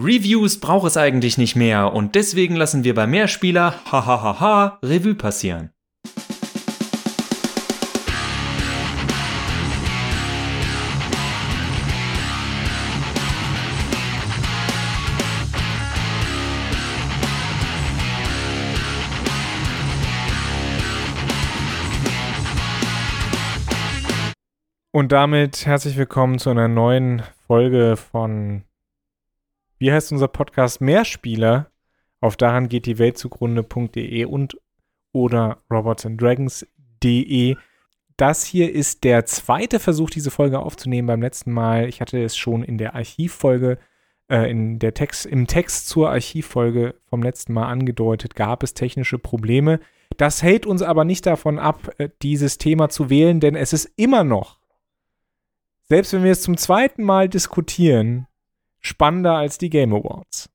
Reviews braucht es eigentlich nicht mehr und deswegen lassen wir bei Mehrspieler hahaha Revue passieren. Und damit herzlich willkommen zu einer neuen Folge von, wie heißt unser Podcast? Mehrspieler auf daran geht die Welt zugrunde.de und oder robotsanddragons.de. Das hier ist der zweite Versuch, diese Folge aufzunehmen. Beim letzten Mal, ich hatte es schon in der Archivfolge, äh, in der Text, im Text zur Archivfolge vom letzten Mal angedeutet, gab es technische Probleme. Das hält uns aber nicht davon ab, äh, dieses Thema zu wählen, denn es ist immer noch selbst wenn wir es zum zweiten Mal diskutieren, spannender als die Game Awards.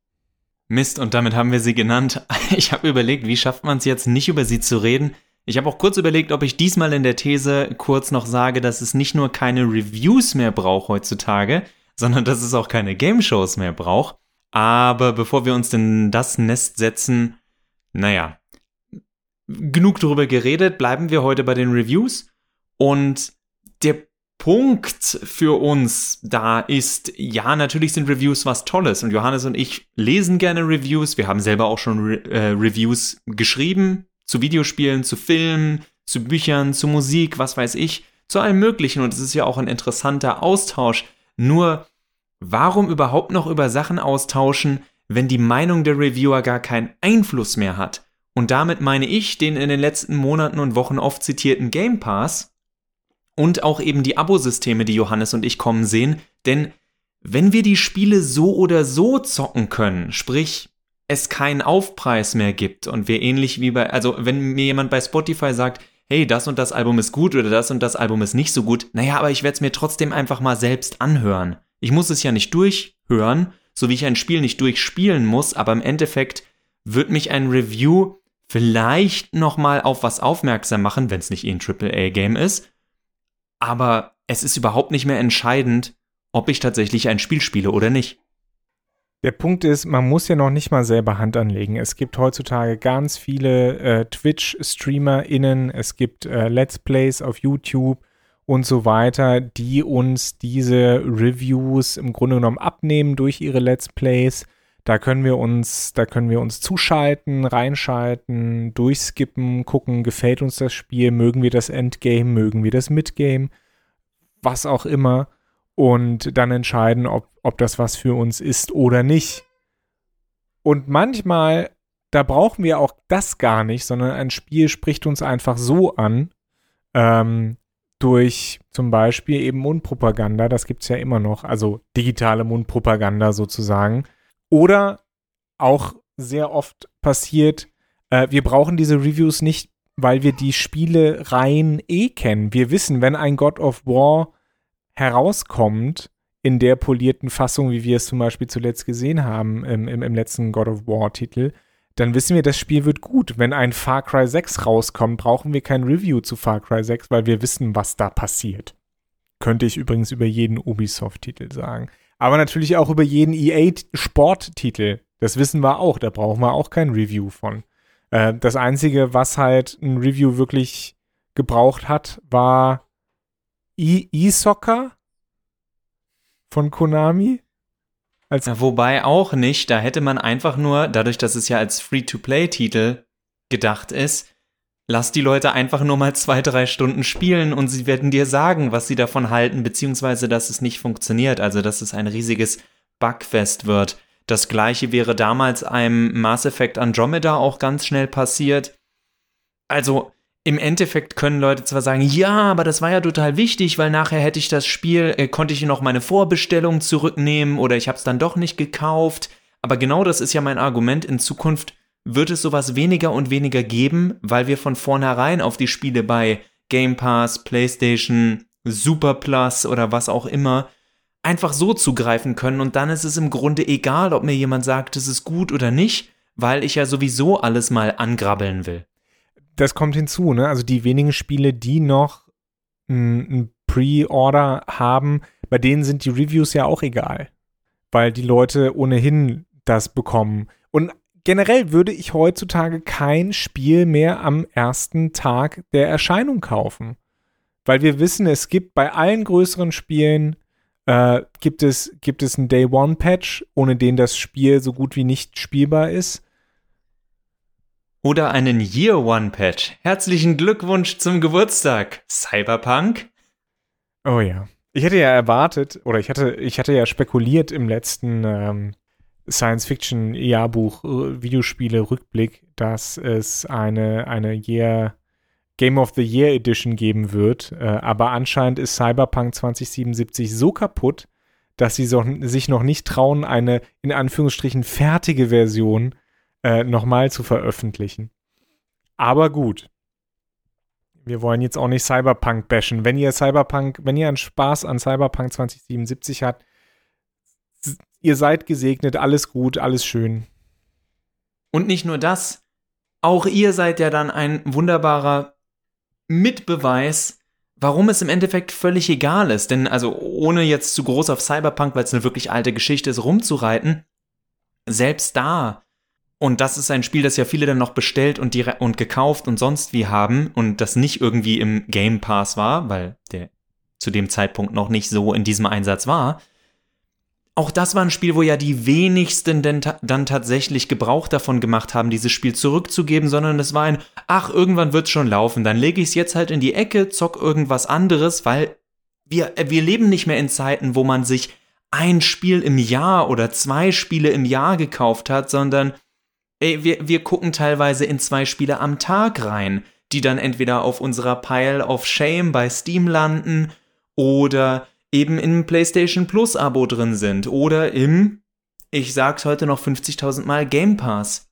Mist, und damit haben wir sie genannt. Ich habe überlegt, wie schafft man es jetzt nicht über sie zu reden? Ich habe auch kurz überlegt, ob ich diesmal in der These kurz noch sage, dass es nicht nur keine Reviews mehr braucht heutzutage, sondern dass es auch keine Game Shows mehr braucht. Aber bevor wir uns in das Nest setzen, naja, genug darüber geredet, bleiben wir heute bei den Reviews. Und der Punkt für uns da ist, ja, natürlich sind Reviews was Tolles und Johannes und ich lesen gerne Reviews. Wir haben selber auch schon Re äh, Reviews geschrieben zu Videospielen, zu Filmen, zu Büchern, zu Musik, was weiß ich, zu allem Möglichen und es ist ja auch ein interessanter Austausch. Nur, warum überhaupt noch über Sachen austauschen, wenn die Meinung der Reviewer gar keinen Einfluss mehr hat? Und damit meine ich den in den letzten Monaten und Wochen oft zitierten Game Pass, und auch eben die Abosysteme, die Johannes und ich kommen sehen. Denn wenn wir die Spiele so oder so zocken können, sprich es keinen Aufpreis mehr gibt und wir ähnlich wie bei, also wenn mir jemand bei Spotify sagt, hey, das und das Album ist gut oder das und das Album ist nicht so gut, naja, aber ich werde es mir trotzdem einfach mal selbst anhören. Ich muss es ja nicht durchhören, so wie ich ein Spiel nicht durchspielen muss, aber im Endeffekt wird mich ein Review vielleicht nochmal auf was aufmerksam machen, wenn es nicht eh ein AAA-Game ist, aber es ist überhaupt nicht mehr entscheidend, ob ich tatsächlich ein Spiel spiele oder nicht. Der Punkt ist, man muss ja noch nicht mal selber Hand anlegen. Es gibt heutzutage ganz viele äh, Twitch-StreamerInnen, es gibt äh, Let's Plays auf YouTube und so weiter, die uns diese Reviews im Grunde genommen abnehmen durch ihre Let's Plays. Da können wir uns, da können wir uns zuschalten, reinschalten, durchskippen, gucken, gefällt uns das Spiel, mögen wir das Endgame, mögen wir das Midgame, was auch immer. Und dann entscheiden, ob, ob das was für uns ist oder nicht. Und manchmal, da brauchen wir auch das gar nicht, sondern ein Spiel spricht uns einfach so an, ähm, durch zum Beispiel eben Mundpropaganda, das gibt es ja immer noch, also digitale Mundpropaganda sozusagen oder auch sehr oft passiert, äh, wir brauchen diese Reviews nicht, weil wir die Spiele rein eh kennen. Wir wissen, wenn ein God of War herauskommt, in der polierten Fassung, wie wir es zum Beispiel zuletzt gesehen haben im, im, im letzten God of War-Titel, dann wissen wir, das Spiel wird gut. Wenn ein Far Cry 6 rauskommt, brauchen wir kein Review zu Far Cry 6, weil wir wissen, was da passiert. Könnte ich übrigens über jeden Ubisoft-Titel sagen aber natürlich auch über jeden EA-Sporttitel. Das wissen wir auch, da brauchen wir auch kein Review von. Äh, das Einzige, was halt ein Review wirklich gebraucht hat, war E-Soccer von Konami. Als wobei auch nicht, da hätte man einfach nur, dadurch, dass es ja als Free-to-Play-Titel gedacht ist, lass die Leute einfach nur mal zwei, drei Stunden spielen und sie werden dir sagen, was sie davon halten, beziehungsweise dass es nicht funktioniert, also dass es ein riesiges Bugfest wird. Das gleiche wäre damals einem Mass Effect Andromeda auch ganz schnell passiert. Also im Endeffekt können Leute zwar sagen, ja, aber das war ja total wichtig, weil nachher hätte ich das Spiel, äh, konnte ich noch meine Vorbestellung zurücknehmen oder ich habe es dann doch nicht gekauft. Aber genau das ist ja mein Argument. In Zukunft wird es sowas weniger und weniger geben, weil wir von vornherein auf die Spiele bei Game Pass, PlayStation, Super Plus oder was auch immer einfach so zugreifen können und dann ist es im Grunde egal, ob mir jemand sagt, es ist gut oder nicht, weil ich ja sowieso alles mal angrabbeln will. Das kommt hinzu, ne? Also die wenigen Spiele, die noch ein Pre-Order haben, bei denen sind die Reviews ja auch egal weil die Leute ohnehin das bekommen. Und generell würde ich heutzutage kein Spiel mehr am ersten Tag der Erscheinung kaufen. Weil wir wissen, es gibt bei allen größeren Spielen äh, gibt, es, gibt es einen Day-One-Patch, ohne den das Spiel so gut wie nicht spielbar ist. Oder einen Year-One-Patch. Herzlichen Glückwunsch zum Geburtstag, Cyberpunk. Oh ja. Ich hätte ja erwartet, oder ich hatte, ich hatte ja spekuliert im letzten ähm, Science-Fiction-Jahrbuch, äh, Videospiele-Rückblick, dass es eine, eine Year, Game of the Year Edition geben wird. Äh, aber anscheinend ist Cyberpunk 2077 so kaputt, dass sie so, sich noch nicht trauen, eine in Anführungsstrichen fertige Version äh, nochmal zu veröffentlichen. Aber gut. Wir wollen jetzt auch nicht Cyberpunk bashen. Wenn ihr Cyberpunk, wenn ihr einen Spaß an Cyberpunk 2077 habt, ihr seid gesegnet, alles gut, alles schön. Und nicht nur das, auch ihr seid ja dann ein wunderbarer Mitbeweis, warum es im Endeffekt völlig egal ist. Denn also ohne jetzt zu groß auf Cyberpunk, weil es eine wirklich alte Geschichte ist, rumzureiten, selbst da, und das ist ein Spiel, das ja viele dann noch bestellt und, und gekauft und sonst wie haben und das nicht irgendwie im Game Pass war, weil der zu dem Zeitpunkt noch nicht so in diesem Einsatz war, auch das war ein Spiel, wo ja die wenigsten denn ta dann tatsächlich Gebrauch davon gemacht haben, dieses Spiel zurückzugeben, sondern es war ein, ach, irgendwann wird's schon laufen, dann lege ich es jetzt halt in die Ecke, zock irgendwas anderes, weil wir, äh, wir leben nicht mehr in Zeiten, wo man sich ein Spiel im Jahr oder zwei Spiele im Jahr gekauft hat, sondern ey, wir, wir gucken teilweise in zwei Spiele am Tag rein, die dann entweder auf unserer Pile of Shame bei Steam landen oder eben im PlayStation Plus Abo drin sind oder im, ich sag's heute noch 50.000 Mal, Game Pass.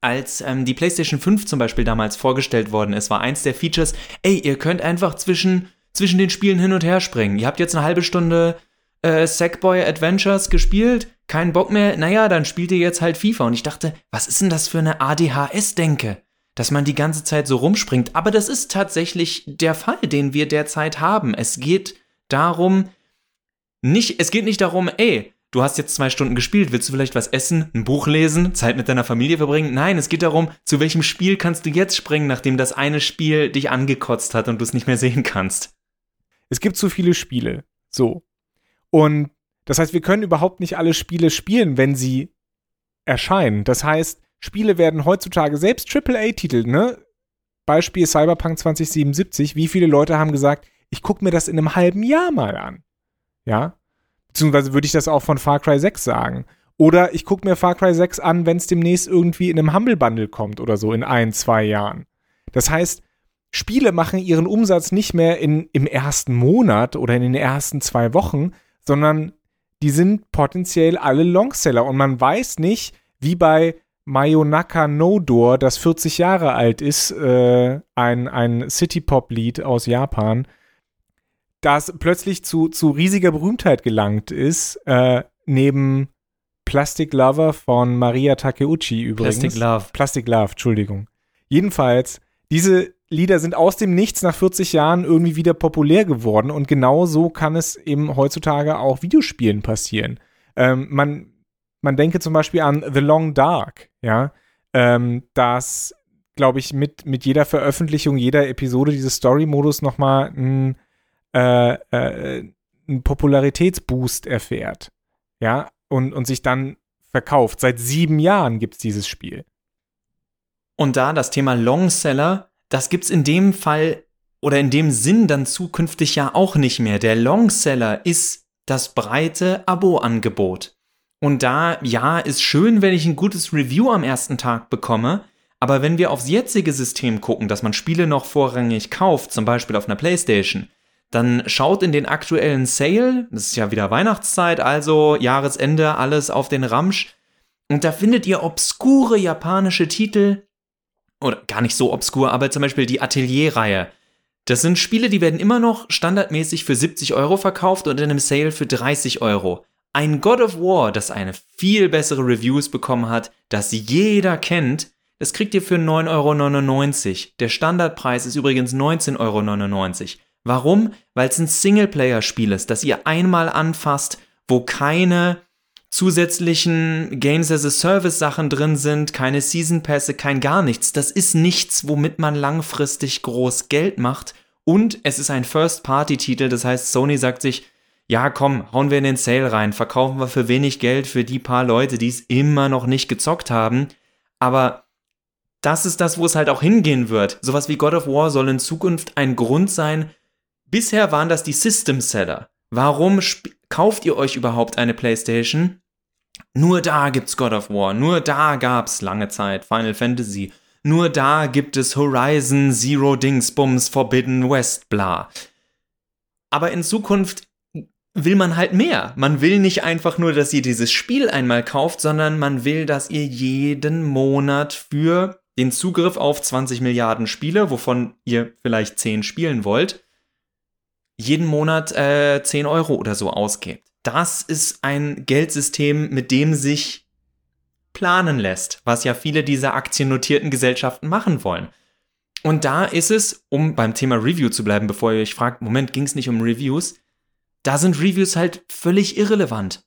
Als ähm, die PlayStation 5 zum Beispiel damals vorgestellt worden ist, war eins der Features, ey, ihr könnt einfach zwischen, zwischen den Spielen hin und her springen. Ihr habt jetzt eine halbe Stunde äh, Sackboy Adventures gespielt, keinen Bock mehr, naja, dann spielt ihr jetzt halt FIFA. Und ich dachte, was ist denn das für eine ADHS-Denke? Dass man die ganze Zeit so rumspringt. Aber das ist tatsächlich der Fall, den wir derzeit haben. Es geht darum, nicht, es geht nicht darum, ey, du hast jetzt zwei Stunden gespielt, willst du vielleicht was essen, ein Buch lesen, Zeit mit deiner Familie verbringen? Nein, es geht darum, zu welchem Spiel kannst du jetzt springen, nachdem das eine Spiel dich angekotzt hat und du es nicht mehr sehen kannst. Es gibt zu viele Spiele. So. Und das heißt, wir können überhaupt nicht alle Spiele spielen, wenn sie erscheinen. Das heißt, Spiele werden heutzutage selbst AAA-Titel, ne? Beispiel Cyberpunk 2077. Wie viele Leute haben gesagt, ich gucke mir das in einem halben Jahr mal an. Ja? Beziehungsweise würde ich das auch von Far Cry 6 sagen. Oder ich gucke mir Far Cry 6 an, wenn es demnächst irgendwie in einem Humble Bundle kommt oder so in ein, zwei Jahren. Das heißt, Spiele machen ihren Umsatz nicht mehr in, im ersten Monat oder in den ersten zwei Wochen, sondern die sind potenziell alle Longseller und man weiß nicht, wie bei Mayonaka No Door, das 40 Jahre alt ist, äh, ein, ein City-Pop-Lied aus Japan, das plötzlich zu, zu riesiger Berühmtheit gelangt ist, äh, neben Plastic Lover von Maria Takeuchi übrigens. Plastic Love. Plastic Love, Entschuldigung. Jedenfalls, diese Lieder sind aus dem Nichts nach 40 Jahren irgendwie wieder populär geworden und genau so kann es eben heutzutage auch Videospielen passieren. Ähm, man, man denke zum Beispiel an The Long Dark, ja, ähm, das, glaube ich, mit, mit jeder Veröffentlichung jeder Episode dieses Story-Modus nochmal ein äh, äh, einen Popularitätsboost erfährt. Ja, und, und sich dann verkauft. Seit sieben Jahren gibt es dieses Spiel. Und da das Thema Longseller, das gibt es in dem Fall oder in dem Sinn dann zukünftig ja auch nicht mehr. Der Longseller ist das breite Abo-Angebot. Und da, ja, ist schön, wenn ich ein gutes Review am ersten Tag bekomme, aber wenn wir aufs jetzige System gucken, dass man Spiele noch vorrangig kauft, zum Beispiel auf einer Playstation, dann schaut in den aktuellen Sale, das ist ja wieder Weihnachtszeit, also Jahresende, alles auf den Ramsch. Und da findet ihr obskure japanische Titel, oder gar nicht so obskur, aber zum Beispiel die Atelier-Reihe. Das sind Spiele, die werden immer noch standardmäßig für 70 Euro verkauft und in einem Sale für 30 Euro. Ein God of War, das eine viel bessere Reviews bekommen hat, das jeder kennt, das kriegt ihr für 9,99 Euro. Der Standardpreis ist übrigens 19,99 Euro. Warum? Weil es ein Singleplayer-Spiel ist, das ihr einmal anfasst, wo keine zusätzlichen Games as a Service Sachen drin sind, keine Season Pässe, kein gar nichts. Das ist nichts, womit man langfristig groß Geld macht. Und es ist ein First-Party-Titel, das heißt, Sony sagt sich, ja, komm, hauen wir in den Sale rein, verkaufen wir für wenig Geld für die paar Leute, die es immer noch nicht gezockt haben. Aber das ist das, wo es halt auch hingehen wird. Sowas wie God of War soll in Zukunft ein Grund sein. Bisher waren das die System Seller. Warum kauft ihr euch überhaupt eine PlayStation? Nur da gibt's God of War, nur da gab's lange Zeit Final Fantasy, nur da gibt es Horizon Zero Dingsbums Forbidden West bla. Aber in Zukunft will man halt mehr. Man will nicht einfach nur, dass ihr dieses Spiel einmal kauft, sondern man will, dass ihr jeden Monat für den Zugriff auf 20 Milliarden Spiele, wovon ihr vielleicht 10 spielen wollt, jeden Monat äh, 10 Euro oder so ausgebt. Das ist ein Geldsystem, mit dem sich planen lässt, was ja viele dieser aktiennotierten Gesellschaften machen wollen. Und da ist es, um beim Thema Review zu bleiben, bevor ihr euch fragt, Moment, ging es nicht um Reviews? Da sind Reviews halt völlig irrelevant.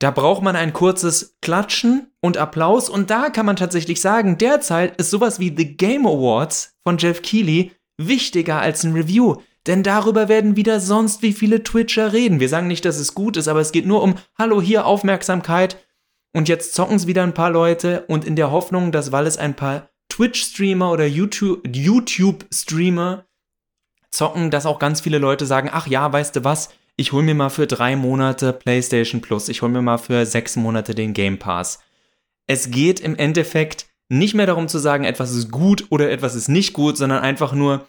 Da braucht man ein kurzes Klatschen und Applaus und da kann man tatsächlich sagen, derzeit ist sowas wie The Game Awards von Jeff Keighley wichtiger als ein Review. Denn darüber werden wieder sonst wie viele Twitcher reden. Wir sagen nicht, dass es gut ist, aber es geht nur um, hallo, hier Aufmerksamkeit. Und jetzt zocken es wieder ein paar Leute und in der Hoffnung, dass weil es ein paar Twitch-Streamer oder YouTube-Streamer zocken, dass auch ganz viele Leute sagen, ach ja, weißt du was, ich hol mir mal für drei Monate PlayStation Plus, ich hol mir mal für sechs Monate den Game Pass. Es geht im Endeffekt nicht mehr darum zu sagen, etwas ist gut oder etwas ist nicht gut, sondern einfach nur,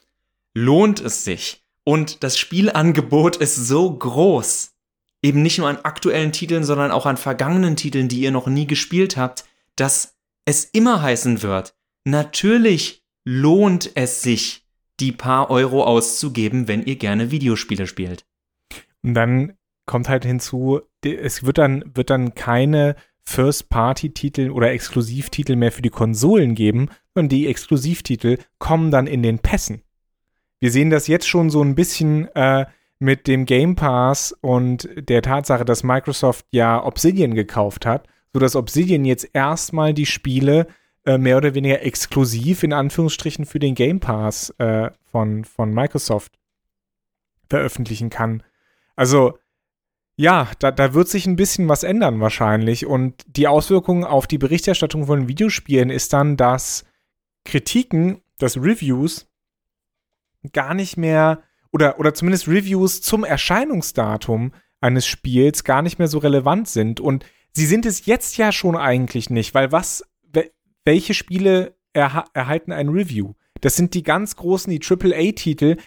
lohnt es sich? Und das Spielangebot ist so groß, eben nicht nur an aktuellen Titeln, sondern auch an vergangenen Titeln, die ihr noch nie gespielt habt, dass es immer heißen wird, natürlich lohnt es sich, die paar Euro auszugeben, wenn ihr gerne Videospiele spielt. Und dann kommt halt hinzu, es wird dann, wird dann keine First-Party-Titel oder Exklusivtitel mehr für die Konsolen geben, sondern die Exklusivtitel kommen dann in den Pässen. Wir sehen das jetzt schon so ein bisschen äh, mit dem Game Pass und der Tatsache, dass Microsoft ja Obsidian gekauft hat, sodass Obsidian jetzt erstmal die Spiele äh, mehr oder weniger exklusiv in Anführungsstrichen für den Game Pass äh, von, von Microsoft veröffentlichen kann. Also ja, da, da wird sich ein bisschen was ändern wahrscheinlich. Und die Auswirkungen auf die Berichterstattung von Videospielen ist dann, dass Kritiken, dass Reviews gar nicht mehr oder, oder zumindest Reviews zum Erscheinungsdatum eines Spiels gar nicht mehr so relevant sind. Und sie sind es jetzt ja schon eigentlich nicht, weil was, welche Spiele erha erhalten ein Review? Das sind die ganz großen, die AAA-Titel,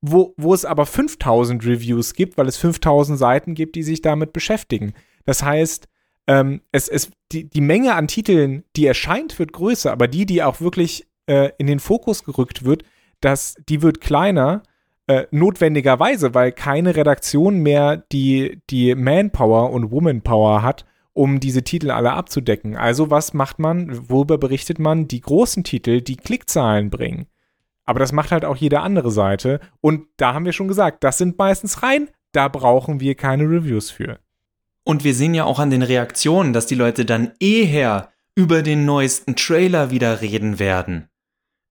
wo, wo es aber 5000 Reviews gibt, weil es 5000 Seiten gibt, die sich damit beschäftigen. Das heißt, ähm, es, es, die, die Menge an Titeln, die erscheint, wird größer, aber die, die auch wirklich äh, in den Fokus gerückt wird, dass die wird kleiner, äh, notwendigerweise, weil keine Redaktion mehr die, die Manpower und Womanpower hat, um diese Titel alle abzudecken. Also was macht man, worüber berichtet man? Die großen Titel, die Klickzahlen bringen. Aber das macht halt auch jede andere Seite. Und da haben wir schon gesagt, das sind meistens rein, da brauchen wir keine Reviews für. Und wir sehen ja auch an den Reaktionen, dass die Leute dann eher über den neuesten Trailer wieder reden werden.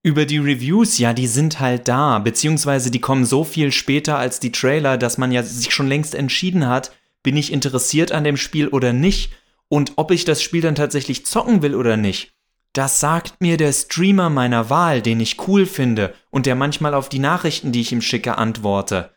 Über die Reviews, ja, die sind halt da, beziehungsweise die kommen so viel später als die Trailer, dass man ja sich schon längst entschieden hat, bin ich interessiert an dem Spiel oder nicht und ob ich das Spiel dann tatsächlich zocken will oder nicht. Das sagt mir der Streamer meiner Wahl, den ich cool finde und der manchmal auf die Nachrichten, die ich ihm schicke, antworte.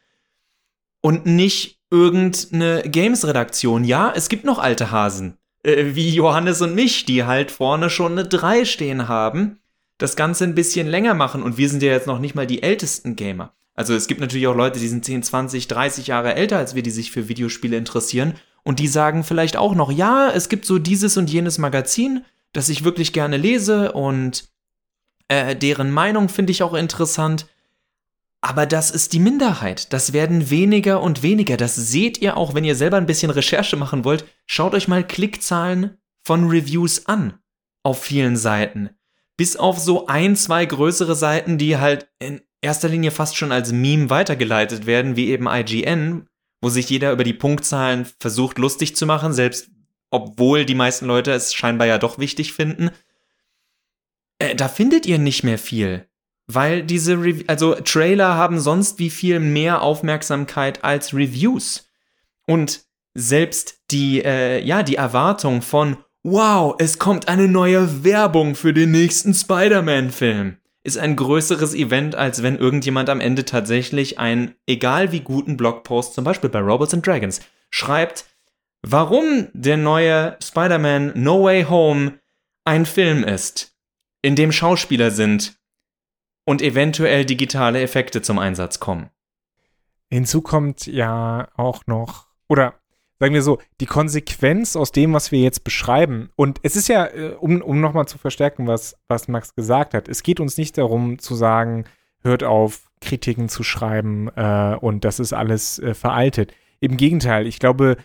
Und nicht irgendeine Games-Redaktion. Ja, es gibt noch alte Hasen, äh, wie Johannes und mich, die halt vorne schon eine 3 stehen haben das Ganze ein bisschen länger machen und wir sind ja jetzt noch nicht mal die ältesten Gamer. Also es gibt natürlich auch Leute, die sind 10, 20, 30 Jahre älter als wir, die sich für Videospiele interessieren und die sagen vielleicht auch noch, ja, es gibt so dieses und jenes Magazin, das ich wirklich gerne lese und äh, deren Meinung finde ich auch interessant. Aber das ist die Minderheit. Das werden weniger und weniger. Das seht ihr auch, wenn ihr selber ein bisschen Recherche machen wollt. Schaut euch mal Klickzahlen von Reviews an. Auf vielen Seiten bis auf so ein, zwei größere Seiten, die halt in erster Linie fast schon als Meme weitergeleitet werden, wie eben IGN, wo sich jeder über die Punktzahlen versucht lustig zu machen, selbst obwohl die meisten Leute es scheinbar ja doch wichtig finden. Äh, da findet ihr nicht mehr viel. Weil diese, Re also Trailer haben sonst wie viel mehr Aufmerksamkeit als Reviews. Und selbst die, äh, ja, die Erwartung von, wow, es kommt eine neue Werbung für den nächsten Spider-Man-Film, ist ein größeres Event, als wenn irgendjemand am Ende tatsächlich einen, egal wie guten Blogpost, zum Beispiel bei Robots and Dragons, schreibt, warum der neue Spider-Man No Way Home ein Film ist, in dem Schauspieler sind, und eventuell digitale Effekte zum Einsatz kommen. Hinzu kommt ja auch noch, oder sagen wir so, die Konsequenz aus dem, was wir jetzt beschreiben. Und es ist ja, äh, um, um nochmal zu verstärken, was, was Max gesagt hat, es geht uns nicht darum zu sagen, hört auf, Kritiken zu schreiben äh, und das ist alles äh, veraltet. Im Gegenteil, ich glaube,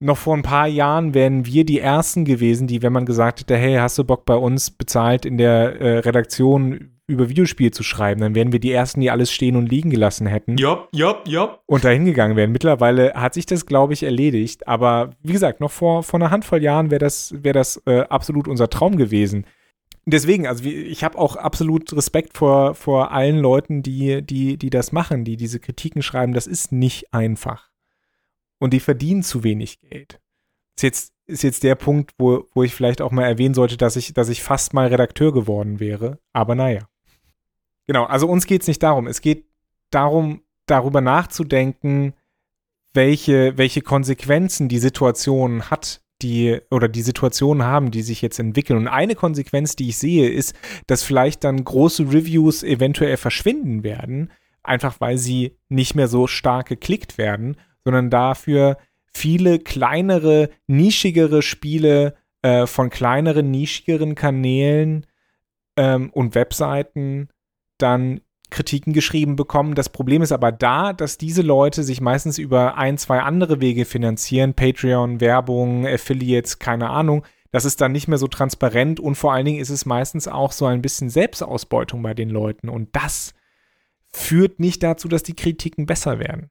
noch vor ein paar Jahren wären wir die Ersten gewesen, die, wenn man gesagt hätte, hey, hast du Bock bei uns bezahlt in der äh, Redaktion über Videospiel zu schreiben, dann wären wir die Ersten, die alles stehen und liegen gelassen hätten. Ja, ja, ja. Und dahin gegangen wären. Mittlerweile hat sich das, glaube ich, erledigt. Aber wie gesagt, noch vor, vor einer Handvoll Jahren wäre das, wär das äh, absolut unser Traum gewesen. Deswegen, also ich habe auch absolut Respekt vor, vor allen Leuten, die, die, die das machen, die diese Kritiken schreiben. Das ist nicht einfach und die verdienen zu wenig Geld. Ist jetzt, ist jetzt der Punkt, wo, wo ich vielleicht auch mal erwähnen sollte, dass ich, dass ich fast mal Redakteur geworden wäre. Aber naja. Genau, also uns geht es nicht darum. Es geht darum, darüber nachzudenken, welche, welche Konsequenzen die Situation hat, die oder die Situationen haben, die sich jetzt entwickeln. Und eine Konsequenz, die ich sehe, ist, dass vielleicht dann große Reviews eventuell verschwinden werden, einfach weil sie nicht mehr so stark geklickt werden sondern dafür viele kleinere, nischigere Spiele äh, von kleineren, nischigeren Kanälen ähm, und Webseiten dann Kritiken geschrieben bekommen. Das Problem ist aber da, dass diese Leute sich meistens über ein, zwei andere Wege finanzieren, Patreon, Werbung, Affiliates, keine Ahnung. Das ist dann nicht mehr so transparent und vor allen Dingen ist es meistens auch so ein bisschen Selbstausbeutung bei den Leuten und das führt nicht dazu, dass die Kritiken besser werden.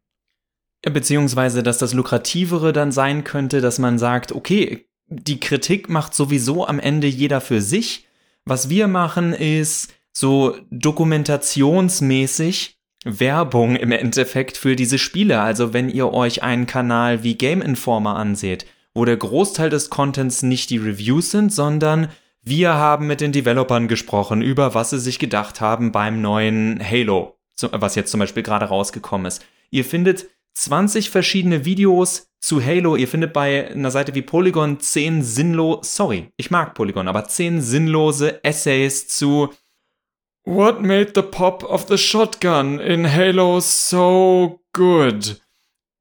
Beziehungsweise, dass das Lukrativere dann sein könnte, dass man sagt, okay, die Kritik macht sowieso am Ende jeder für sich. Was wir machen ist so dokumentationsmäßig Werbung im Endeffekt für diese Spiele. Also wenn ihr euch einen Kanal wie Game Informer anseht, wo der Großteil des Contents nicht die Reviews sind, sondern wir haben mit den Developern gesprochen über was sie sich gedacht haben beim neuen Halo, was jetzt zum Beispiel gerade rausgekommen ist. Ihr findet 20 verschiedene Videos zu Halo. Ihr findet bei einer Seite wie Polygon 10 sinnlos, sorry, ich mag Polygon, aber 10 sinnlose Essays zu What made the pop of the shotgun in Halo so good?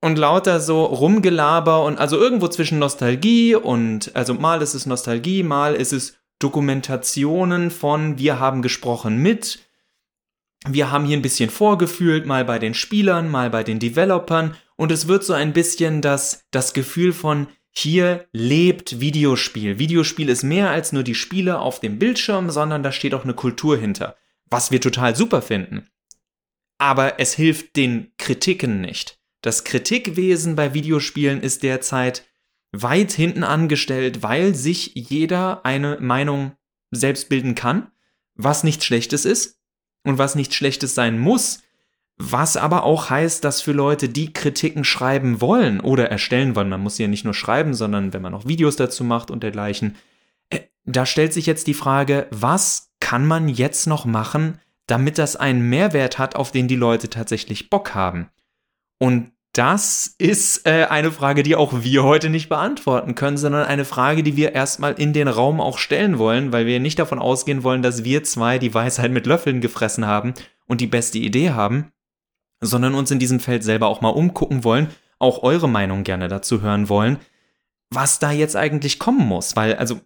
Und lauter so Rumgelaber und also irgendwo zwischen Nostalgie und, also mal ist es Nostalgie, mal ist es Dokumentationen von wir haben gesprochen mit, wir haben hier ein bisschen vorgefühlt, mal bei den Spielern, mal bei den Developern und es wird so ein bisschen das, das Gefühl von hier lebt Videospiel. Videospiel ist mehr als nur die Spiele auf dem Bildschirm, sondern da steht auch eine Kultur hinter, was wir total super finden. Aber es hilft den Kritiken nicht. Das Kritikwesen bei Videospielen ist derzeit weit hinten angestellt, weil sich jeder eine Meinung selbst bilden kann, was nichts Schlechtes ist, und was nicht Schlechtes sein muss, was aber auch heißt, dass für Leute, die Kritiken schreiben wollen oder erstellen wollen, man muss ja nicht nur schreiben, sondern wenn man auch Videos dazu macht und dergleichen, äh, da stellt sich jetzt die Frage, was kann man jetzt noch machen, damit das einen Mehrwert hat, auf den die Leute tatsächlich Bock haben? Und das ist äh, eine Frage, die auch wir heute nicht beantworten können, sondern eine Frage, die wir erstmal in den Raum auch stellen wollen, weil wir nicht davon ausgehen wollen, dass wir zwei die Weisheit mit Löffeln gefressen haben und die beste Idee haben, sondern uns in diesem Feld selber auch mal umgucken wollen, auch eure Meinung gerne dazu hören wollen, was da jetzt eigentlich kommen muss, weil also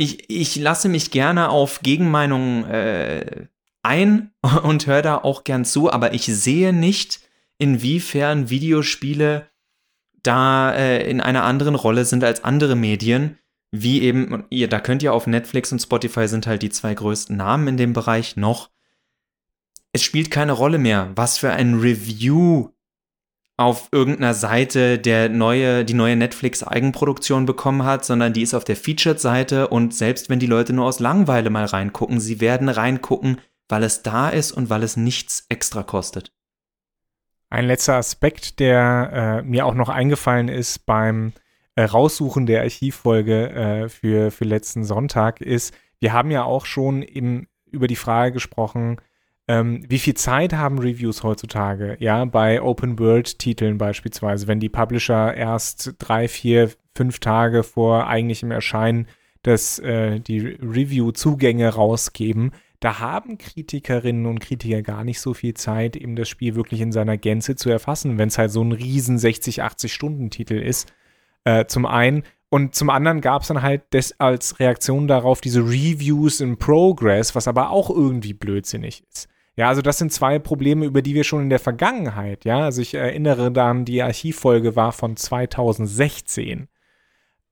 ich, ich lasse mich gerne auf Gegenmeinungen äh, ein und höre da auch gern zu, aber ich sehe nicht, inwiefern Videospiele da äh, in einer anderen Rolle sind als andere Medien, wie eben, ihr, da könnt ihr auf Netflix und Spotify sind halt die zwei größten Namen in dem Bereich noch. Es spielt keine Rolle mehr, was für ein Review auf irgendeiner Seite der neue, die neue Netflix-Eigenproduktion bekommen hat, sondern die ist auf der Featured-Seite und selbst wenn die Leute nur aus Langweile mal reingucken, sie werden reingucken, weil es da ist und weil es nichts extra kostet. Ein letzter Aspekt, der äh, mir auch noch eingefallen ist beim äh, Raussuchen der Archivfolge äh, für, für letzten Sonntag, ist, wir haben ja auch schon im, über die Frage gesprochen, ähm, wie viel Zeit haben Reviews heutzutage? Ja, bei Open-World-Titeln beispielsweise, wenn die Publisher erst drei, vier, fünf Tage vor eigentlichem Erscheinen das, äh, die Review-Zugänge rausgeben, da haben Kritikerinnen und Kritiker gar nicht so viel Zeit, eben das Spiel wirklich in seiner Gänze zu erfassen, wenn es halt so ein riesen 60, 80 Stunden Titel ist. Äh, zum einen. Und zum anderen gab es dann halt des, als Reaktion darauf diese Reviews in Progress, was aber auch irgendwie blödsinnig ist. Ja, also das sind zwei Probleme, über die wir schon in der Vergangenheit, ja, also ich erinnere dann, die Archivfolge war von 2016.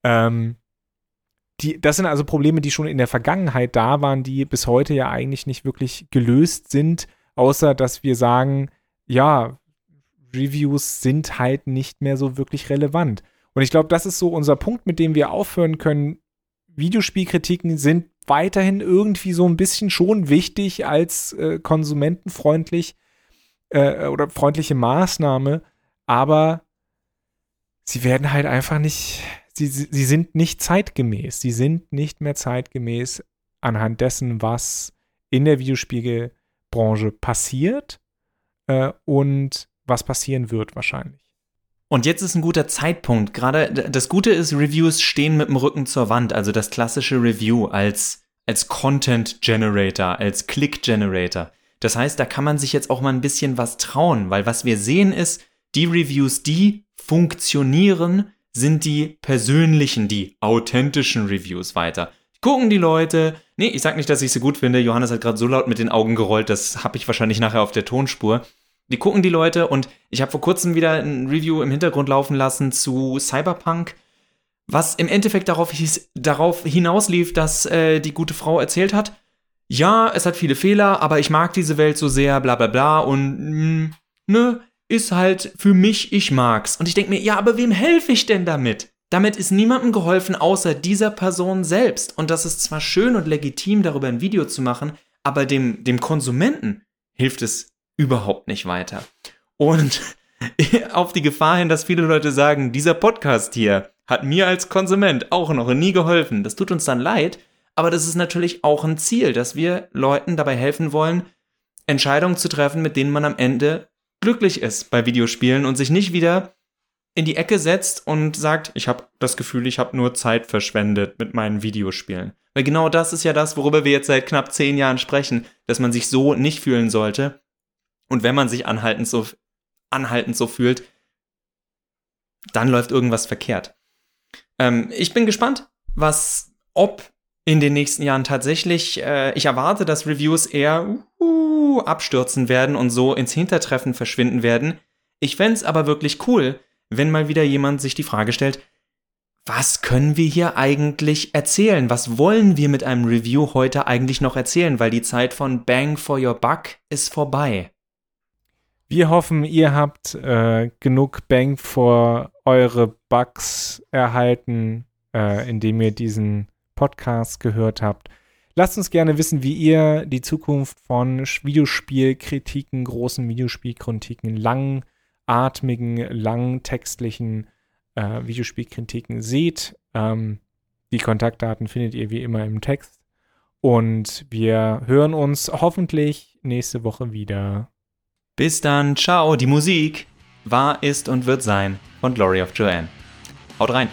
Ähm, die, das sind also Probleme, die schon in der Vergangenheit da waren, die bis heute ja eigentlich nicht wirklich gelöst sind, außer dass wir sagen, ja, Reviews sind halt nicht mehr so wirklich relevant. Und ich glaube, das ist so unser Punkt, mit dem wir aufhören können. Videospielkritiken sind weiterhin irgendwie so ein bisschen schon wichtig als äh, konsumentenfreundlich äh, oder freundliche Maßnahme, aber sie werden halt einfach nicht, sie, sie sind nicht zeitgemäß. Sie sind nicht mehr zeitgemäß anhand dessen, was in der Videospielbranche passiert äh, und was passieren wird wahrscheinlich. Und jetzt ist ein guter Zeitpunkt. Gerade das Gute ist, Reviews stehen mit dem Rücken zur Wand. Also das klassische Review als, als Content Generator, als Click Generator. Das heißt, da kann man sich jetzt auch mal ein bisschen was trauen, weil was wir sehen ist, die Reviews, die funktionieren, sind die persönlichen, die authentischen Reviews weiter. Gucken die Leute. Nee, ich sag nicht, dass ich sie gut finde. Johannes hat gerade so laut mit den Augen gerollt, das habe ich wahrscheinlich nachher auf der Tonspur. Die gucken die Leute und ich habe vor kurzem wieder ein Review im Hintergrund laufen lassen zu Cyberpunk, was im Endeffekt darauf, hieß, darauf hinauslief, dass äh, die gute Frau erzählt hat, ja, es hat viele Fehler, aber ich mag diese Welt so sehr, bla bla bla und mh, mm, ne, ist halt für mich, ich mag's. Und ich denke mir, ja, aber wem helfe ich denn damit? Damit ist niemandem geholfen, außer dieser Person selbst. Und das ist zwar schön und legitim, darüber ein Video zu machen, aber dem, dem Konsumenten hilft es überhaupt nicht weiter. Und auf die Gefahr hin, dass viele Leute sagen, dieser Podcast hier hat mir als Konsument auch noch nie geholfen. Das tut uns dann leid, aber das ist natürlich auch ein Ziel, dass wir Leuten dabei helfen wollen, Entscheidungen zu treffen, mit denen man am Ende glücklich ist bei Videospielen und sich nicht wieder in die Ecke setzt und sagt, ich habe das Gefühl, ich habe nur Zeit verschwendet mit meinen Videospielen. Weil genau das ist ja das, worüber wir jetzt seit knapp zehn Jahren sprechen, dass man sich so nicht fühlen sollte und wenn man sich anhaltend so, anhaltend so fühlt, dann läuft irgendwas verkehrt. Ähm, ich bin gespannt, was, ob in den nächsten Jahren tatsächlich, äh, ich erwarte, dass Reviews eher uh, abstürzen werden und so ins Hintertreffen verschwinden werden. Ich fände es aber wirklich cool, wenn mal wieder jemand sich die Frage stellt, was können wir hier eigentlich erzählen? Was wollen wir mit einem Review heute eigentlich noch erzählen? Weil die Zeit von Bang for Your Buck ist vorbei. Wir hoffen, ihr habt äh, genug Bang für eure Bugs erhalten, äh, indem ihr diesen Podcast gehört habt. Lasst uns gerne wissen, wie ihr die Zukunft von Videospielkritiken, großen Videospielkritiken, langatmigen, langtextlichen äh, Videospielkritiken seht. Ähm, die Kontaktdaten findet ihr wie immer im Text. Und wir hören uns hoffentlich nächste Woche wieder. Bis dann, ciao, die Musik war, ist und wird sein von Glory of Joanne. Haut rein!